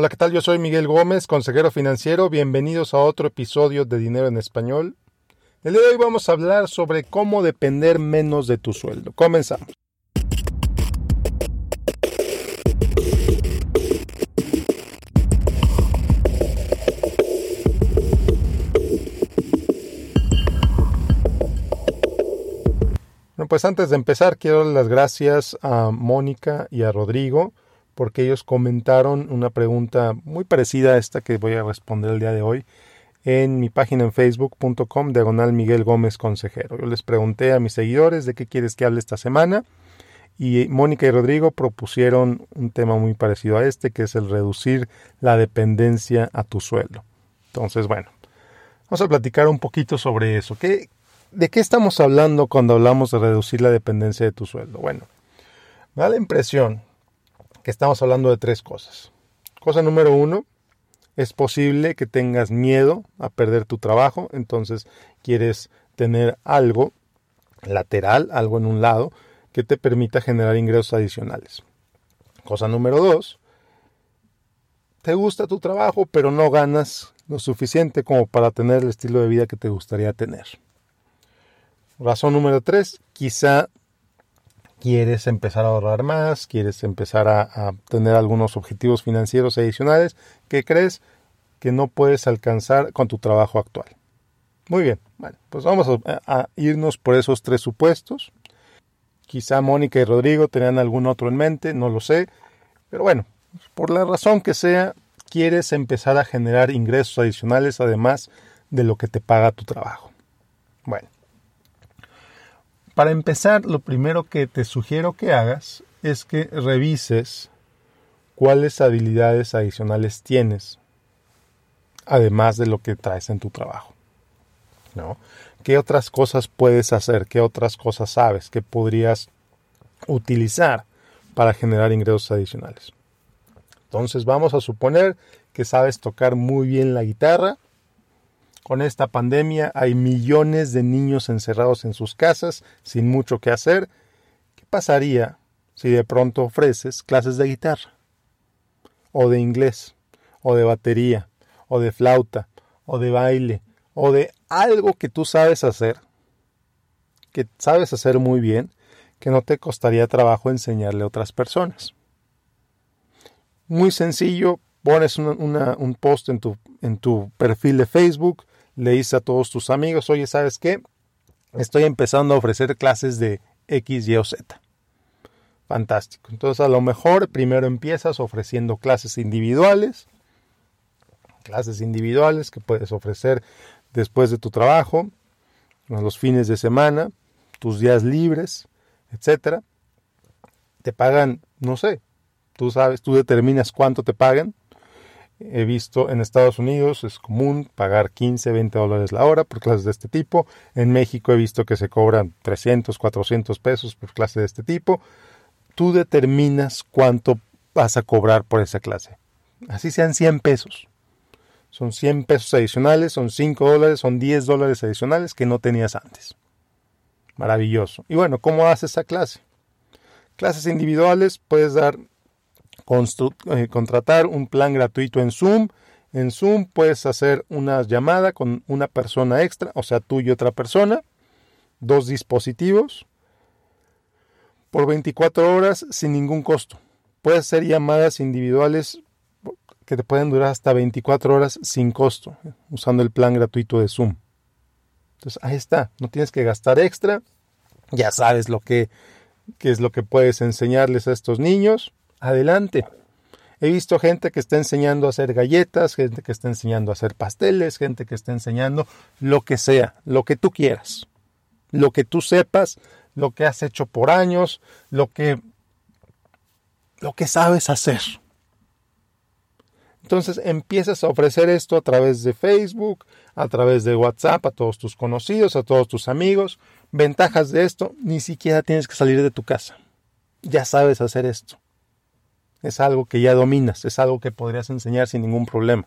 Hola, ¿qué tal? Yo soy Miguel Gómez, consejero financiero. Bienvenidos a otro episodio de Dinero en Español. El día de hoy vamos a hablar sobre cómo depender menos de tu sueldo. Comenzamos. Bueno, pues antes de empezar quiero dar las gracias a Mónica y a Rodrigo porque ellos comentaron una pregunta muy parecida a esta que voy a responder el día de hoy en mi página en facebook.com diagonal Miguel Gómez Consejero. Yo les pregunté a mis seguidores de qué quieres que hable esta semana y Mónica y Rodrigo propusieron un tema muy parecido a este que es el reducir la dependencia a tu sueldo. Entonces, bueno, vamos a platicar un poquito sobre eso. ¿Qué, ¿De qué estamos hablando cuando hablamos de reducir la dependencia de tu sueldo? Bueno, me da la impresión que estamos hablando de tres cosas. Cosa número uno, es posible que tengas miedo a perder tu trabajo, entonces quieres tener algo lateral, algo en un lado, que te permita generar ingresos adicionales. Cosa número dos, te gusta tu trabajo, pero no ganas lo suficiente como para tener el estilo de vida que te gustaría tener. Razón número tres, quizá quieres empezar a ahorrar más, quieres empezar a, tener algunos objetivos financieros adicionales que crees que no puedes alcanzar con tu trabajo actual. Muy bien, bueno, pues vamos a, a irnos por esos tres supuestos. Quizá Mónica y Rodrigo tenían algún otro en mente, no lo sé, pero bueno, por la razón que sea, quieres empezar a generar ingresos adicionales además de lo que te paga tu trabajo. Bueno, para empezar, lo primero que te sugiero que hagas es que revises cuáles habilidades adicionales tienes, además de lo que traes en tu trabajo. ¿no? ¿Qué otras cosas puedes hacer? ¿Qué otras cosas sabes que podrías utilizar para generar ingresos adicionales? Entonces vamos a suponer que sabes tocar muy bien la guitarra con esta pandemia hay millones de niños encerrados en sus casas sin mucho que hacer. ¿Qué pasaría si de pronto ofreces clases de guitarra? O de inglés, o de batería, o de flauta, o de baile, o de algo que tú sabes hacer, que sabes hacer muy bien, que no te costaría trabajo enseñarle a otras personas. Muy sencillo, pones un post en tu, en tu perfil de Facebook, le dices a todos tus amigos, oye, ¿sabes qué? Estoy empezando a ofrecer clases de X, Y o Z. Fantástico. Entonces a lo mejor primero empiezas ofreciendo clases individuales, clases individuales que puedes ofrecer después de tu trabajo, los fines de semana, tus días libres, etcétera. Te pagan, no sé, tú sabes, tú determinas cuánto te pagan He visto en Estados Unidos es común pagar 15, 20 dólares la hora por clases de este tipo. En México he visto que se cobran 300, 400 pesos por clase de este tipo. Tú determinas cuánto vas a cobrar por esa clase. Así sean 100 pesos. Son 100 pesos adicionales, son 5 dólares, son 10 dólares adicionales que no tenías antes. Maravilloso. Y bueno, ¿cómo haces esa clase? Clases individuales puedes dar eh, contratar un plan gratuito en Zoom. En Zoom puedes hacer una llamada con una persona extra, o sea, tú y otra persona, dos dispositivos, por 24 horas sin ningún costo. Puedes hacer llamadas individuales que te pueden durar hasta 24 horas sin costo, usando el plan gratuito de Zoom. Entonces, ahí está, no tienes que gastar extra, ya sabes lo que, qué es lo que puedes enseñarles a estos niños adelante. He visto gente que está enseñando a hacer galletas, gente que está enseñando a hacer pasteles, gente que está enseñando lo que sea, lo que tú quieras, lo que tú sepas, lo que has hecho por años, lo que lo que sabes hacer. Entonces empiezas a ofrecer esto a través de Facebook, a través de WhatsApp, a todos tus conocidos, a todos tus amigos. Ventajas de esto, ni siquiera tienes que salir de tu casa. Ya sabes hacer esto. Es algo que ya dominas, es algo que podrías enseñar sin ningún problema.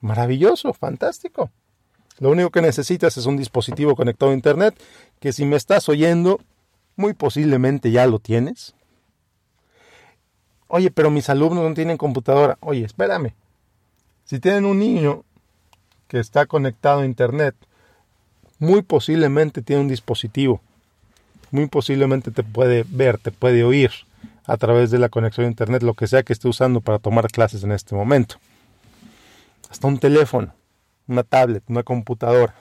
Maravilloso, fantástico. Lo único que necesitas es un dispositivo conectado a Internet, que si me estás oyendo, muy posiblemente ya lo tienes. Oye, pero mis alumnos no tienen computadora. Oye, espérame. Si tienen un niño que está conectado a Internet, muy posiblemente tiene un dispositivo. Muy posiblemente te puede ver, te puede oír a través de la conexión a Internet, lo que sea que esté usando para tomar clases en este momento. Hasta un teléfono, una tablet, una computadora.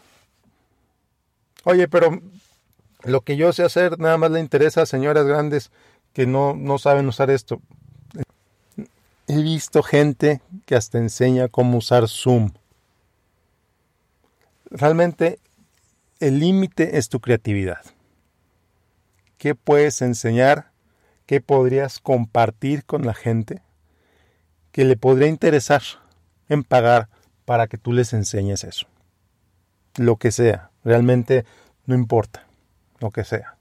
Oye, pero lo que yo sé hacer nada más le interesa a señoras grandes que no, no saben usar esto. He visto gente que hasta enseña cómo usar Zoom. Realmente el límite es tu creatividad. ¿Qué puedes enseñar? ¿Qué podrías compartir con la gente? Que le podría interesar en pagar para que tú les enseñes eso. Lo que sea, realmente no importa, lo que sea.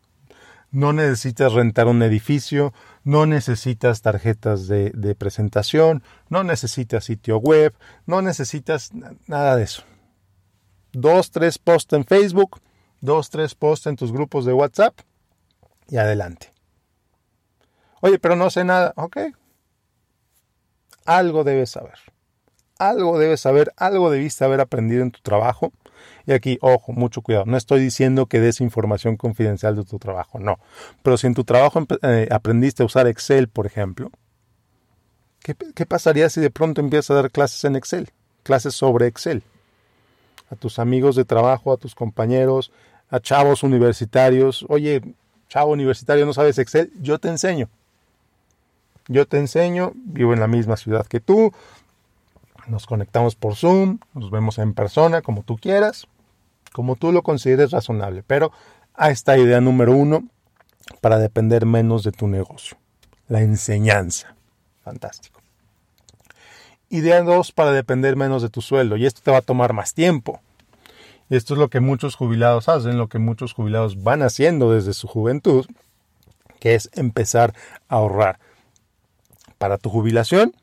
No necesitas rentar un edificio, no necesitas tarjetas de, presentación, no necesitas sitio web, no necesitas nada de eso. Dos, tres posts en Facebook, dos, tres posts en tus grupos de WhatsApp y adelante. Oye, pero no sé nada. Ok. Algo debes saber. Algo debes saber, algo debiste haber aprendido en tu trabajo y aquí, ojo, mucho cuidado. No estoy diciendo que des información confidencial de tu trabajo, no. Pero si en tu trabajo eh, aprendiste a usar Excel, por ejemplo, ¿qué, ¿qué pasaría si de pronto empiezas a dar clases en Excel? Clases sobre Excel. A tus amigos de trabajo, a tus compañeros, a chavos universitarios. Oye, chavo universitario, ¿no sabes Excel? Yo te enseño. Yo te enseño, vivo en la misma ciudad que tú, nos conectamos por Zoom, nos vemos en persona, como tú quieras como tú lo consideres razonable, pero a esta idea número uno para depender menos de tu negocio, la enseñanza. Fantástico. Idea dos para depender menos de tu sueldo, y esto te va a tomar más tiempo. Y esto es lo que muchos jubilados hacen, lo que muchos jubilados van haciendo desde su juventud, que es empezar a ahorrar para tu jubilación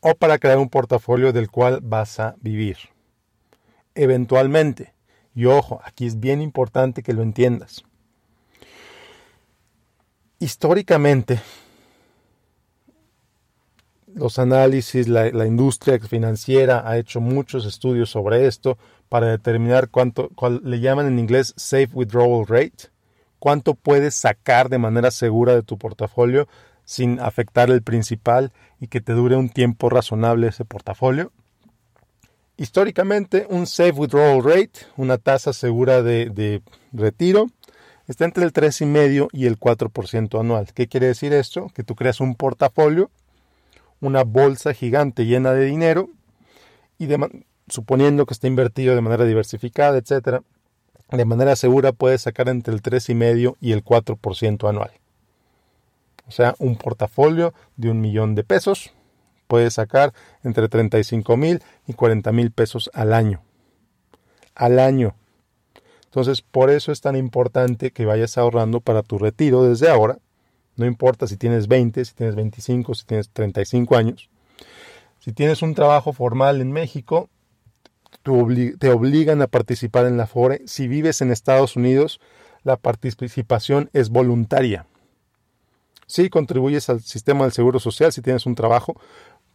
o para crear un portafolio del cual vas a vivir. Eventualmente, y ojo, aquí es bien importante que lo entiendas. Históricamente, los análisis, la, industria financiera ha hecho muchos estudios sobre esto para determinar cuánto, le llaman en inglés safe withdrawal rate, cuánto puedes sacar de manera segura de tu portafolio sin afectar el principal y que te dure un tiempo razonable ese portafolio. Históricamente, un safe withdrawal rate, una tasa segura de, retiro, está entre el 3,5 y el 4% anual. ¿Qué quiere decir esto? Que tú creas un portafolio, una bolsa gigante llena de dinero, y suponiendo que esté invertido de manera diversificada, etcétera, de manera segura puedes sacar entre el 3,5 y el 4% anual. O sea, un portafolio de un millón de pesos puedes sacar entre 35 mil y 40 mil pesos al año. Al año. Entonces, por eso es tan importante que vayas ahorrando para tu retiro desde ahora. No importa si tienes 20, si tienes 25, si tienes 35 años. Si tienes un trabajo formal en México, te obligan a participar en la FORE. Si vives en Estados Unidos, la participación es voluntaria. Sí, contribuyes al sistema del seguro social si tienes un trabajo,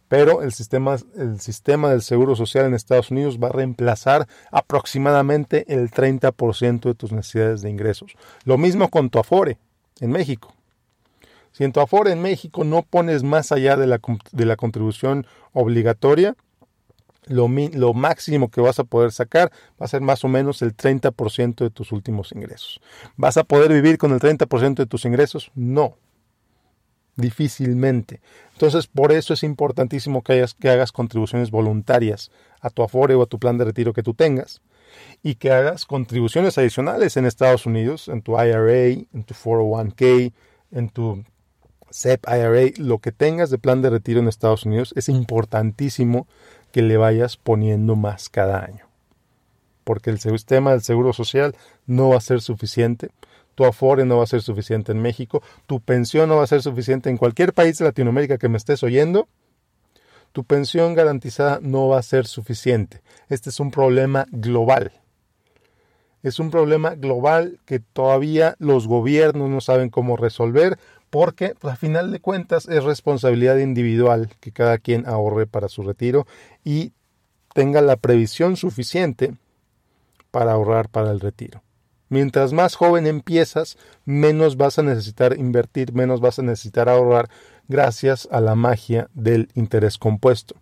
pero el sistema, el sistema del Seguro Social en Estados Unidos va a reemplazar aproximadamente el 30% de tus necesidades de ingresos. Lo mismo con tu Afore en México. Si en tu Afore en México no pones más allá de la, de la contribución obligatoria, lo, lo, máximo que vas a poder sacar va a ser más o menos el 30% de tus últimos ingresos. ¿Vas a poder vivir con el 30% de tus ingresos? No difícilmente. Entonces, por eso es importantísimo que, hagas contribuciones voluntarias a tu Afore o a tu plan de retiro que tú tengas y que hagas contribuciones adicionales en Estados Unidos, en tu IRA, en tu 401k, en tu SEP IRA, lo que tengas de plan de retiro en Estados Unidos, es importantísimo que le vayas poniendo más cada año. Porque el sistema del seguro social no va a ser suficiente tu Afore no va a ser suficiente en México, tu pensión no va a ser suficiente en cualquier país de Latinoamérica que me estés oyendo, tu pensión garantizada no va a ser suficiente. Este es un problema global. Es un problema global que todavía los gobiernos no saben cómo resolver porque pues, a final de cuentas es responsabilidad individual que cada quien ahorre para su retiro y tenga la previsión suficiente para ahorrar para el retiro. Mientras más joven empiezas, menos vas a necesitar invertir, menos vas a necesitar ahorrar gracias a la magia del interés compuesto.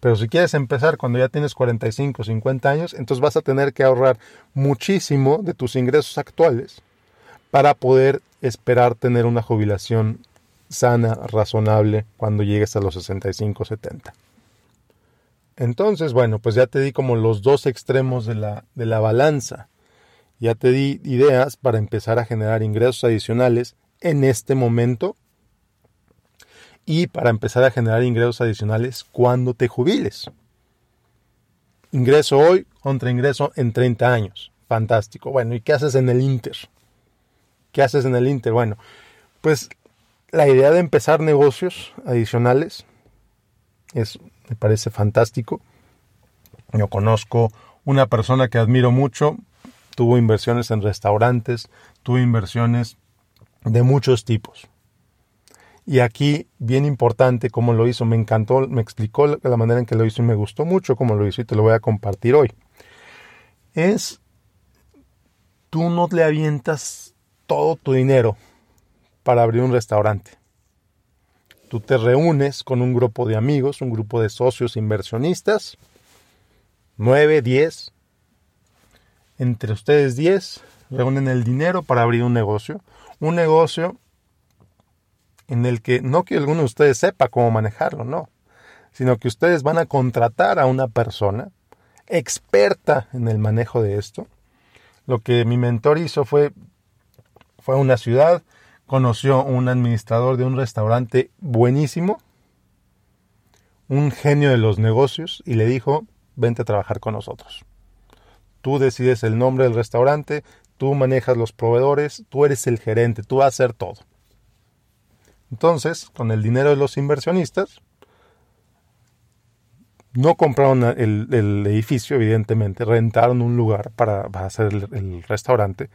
Pero si quieres empezar cuando ya tienes 45 o 50 años, entonces vas a tener que ahorrar muchísimo de tus ingresos actuales para poder esperar tener una jubilación sana, razonable, cuando llegues a los 65 o 70. Entonces, bueno, pues ya te di como los dos extremos de la, de la balanza. Ya te di ideas para empezar a generar ingresos adicionales en este momento y para empezar a generar ingresos adicionales cuando te jubiles. Ingreso hoy contra ingreso en 30 años. Fantástico. Bueno, ¿y qué haces en el Inter? ¿Qué haces en el Inter? Bueno, pues la idea de empezar negocios adicionales es, me parece fantástico. Yo conozco una persona que admiro mucho, tuvo inversiones en restaurantes, tuvo inversiones de muchos tipos. Y aquí, bien importante cómo lo hizo, me encantó, me explicó la manera en que lo hizo y me gustó mucho cómo lo hizo y te lo voy a compartir hoy. Es, tú no le avientas todo tu dinero para abrir un restaurante. Tú te reúnes con un grupo de amigos, un grupo de socios inversionistas, 9, 10. Entre ustedes 10 reúnen el dinero para abrir un negocio. Un negocio en el que no que alguno de ustedes sepa cómo manejarlo, no, sino que ustedes van a contratar a una persona experta en el manejo de esto. Lo que mi mentor hizo fue, fue a una ciudad, conoció un administrador de un restaurante buenísimo, un genio de los negocios, y le dijo, vente a trabajar con nosotros. Tú decides el nombre del restaurante, tú manejas los proveedores, tú eres el gerente, tú vas a hacer todo. Entonces, con el dinero de los inversionistas, no compraron el, edificio, evidentemente, rentaron un lugar para, hacer el, restaurante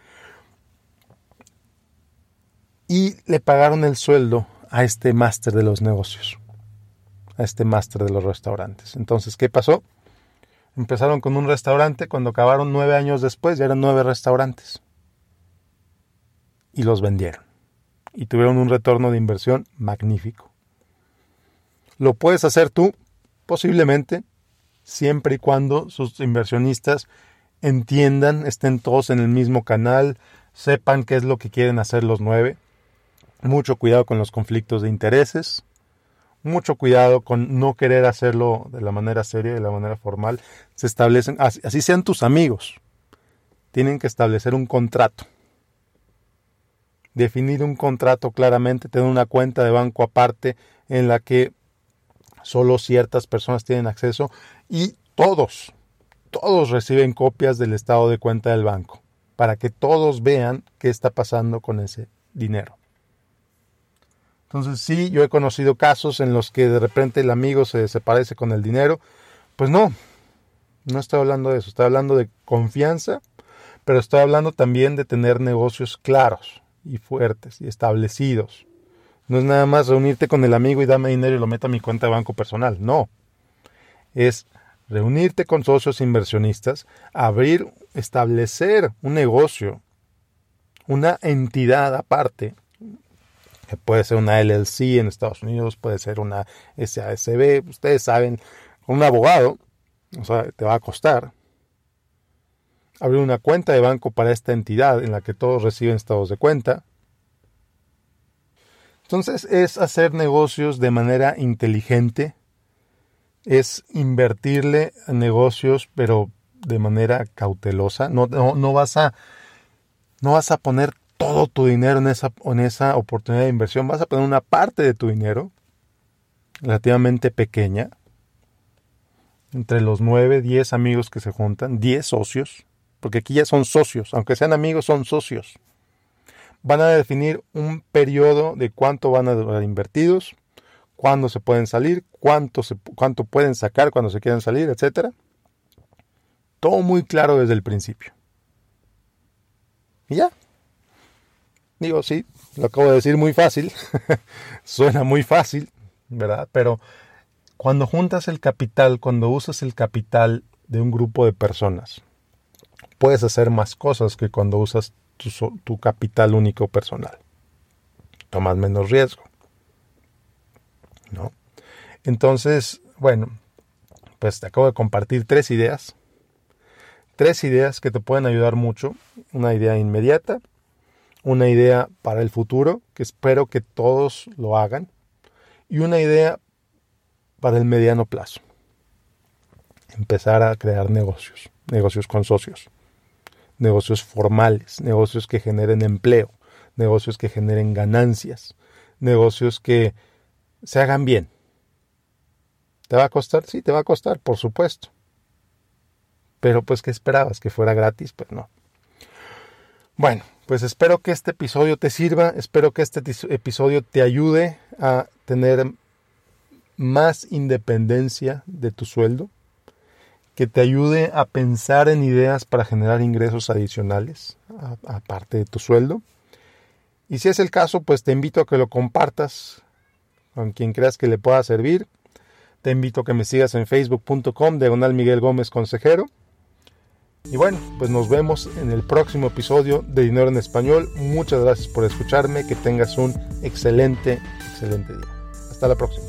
y le pagaron el sueldo a este máster de los negocios, a este máster de los restaurantes. Entonces, ¿qué pasó? Empezaron con un restaurante, cuando acabaron nueve años después ya eran nueve restaurantes y los vendieron y tuvieron un retorno de inversión magnífico. Lo puedes hacer tú, posiblemente, siempre y cuando sus inversionistas entiendan, estén todos en el mismo canal, sepan qué es lo que quieren hacer los nueve. Mucho cuidado con los conflictos de intereses. Mucho cuidado con no querer hacerlo de la manera seria, de la manera formal. Se establecen, así sean tus amigos. Tienen que establecer un contrato definir un contrato claramente, tener una cuenta de banco aparte en la que solo ciertas personas tienen acceso y todos, todos reciben copias del estado de cuenta del banco para que todos vean qué está pasando con ese dinero. Entonces sí, yo he conocido casos en los que de repente el amigo se desaparece con el dinero. Pues no, no estoy hablando de eso, estoy hablando de confianza, pero estoy hablando también de tener negocios claros y fuertes y establecidos. No es nada más reunirte con el amigo y dame dinero y lo meto a mi cuenta de banco personal. No. Es reunirte con socios inversionistas, abrir, establecer un negocio, una entidad aparte, que puede ser una LLC en Estados Unidos, puede ser una SASB, ustedes saben, un abogado, o sea, te va a costar, abrir una cuenta de banco para esta entidad en la que todos reciben estados de cuenta. Entonces es hacer negocios de manera inteligente, es invertirle a negocios pero de manera cautelosa. No, no, vas, a, no vas a poner todo tu dinero en esa, en esa oportunidad de inversión, vas a poner una parte de tu dinero relativamente pequeña, entre los 9, 10 amigos que se juntan, 10 socios, porque aquí ya son socios, aunque sean amigos, son socios. Van a definir un periodo de cuánto van a durar invertidos, cuándo se pueden salir, cuánto, cuánto pueden sacar cuando se quieran salir, etc. Todo muy claro desde el principio. Y ya. Digo, sí, lo acabo de decir muy fácil, suena muy fácil, ¿verdad? Pero cuando juntas el capital, cuando usas el capital de un grupo de personas, puedes hacer más cosas que cuando usas tu, tu capital único personal. Tomas menos riesgo. ¿No? Entonces, bueno, pues te acabo de compartir tres ideas. Tres ideas que te pueden ayudar mucho. Una idea inmediata, una idea para el futuro, que espero que todos lo hagan, y una idea para el mediano plazo. Empezar a crear negocios, negocios con socios, negocios formales, negocios que generen empleo, negocios que generen ganancias, negocios que se hagan bien. ¿Te va a costar? Sí, te va a costar, por supuesto. Pero pues, ¿qué esperabas? ¿Que fuera gratis? Pues no. Bueno, pues espero que este episodio te sirva, espero que este episodio te ayude a tener más independencia de tu sueldo, que te ayude a pensar en ideas para generar ingresos adicionales aparte de tu sueldo. Y si es el caso, pues te invito a que lo compartas con quien creas que le pueda servir. Te invito a que me sigas en facebook.com diagonal Miguel Gómez Consejero y bueno, pues nos vemos en el próximo episodio de Dinero en Español. Muchas gracias por escucharme. Que tengas un excelente, excelente día. Hasta la próxima.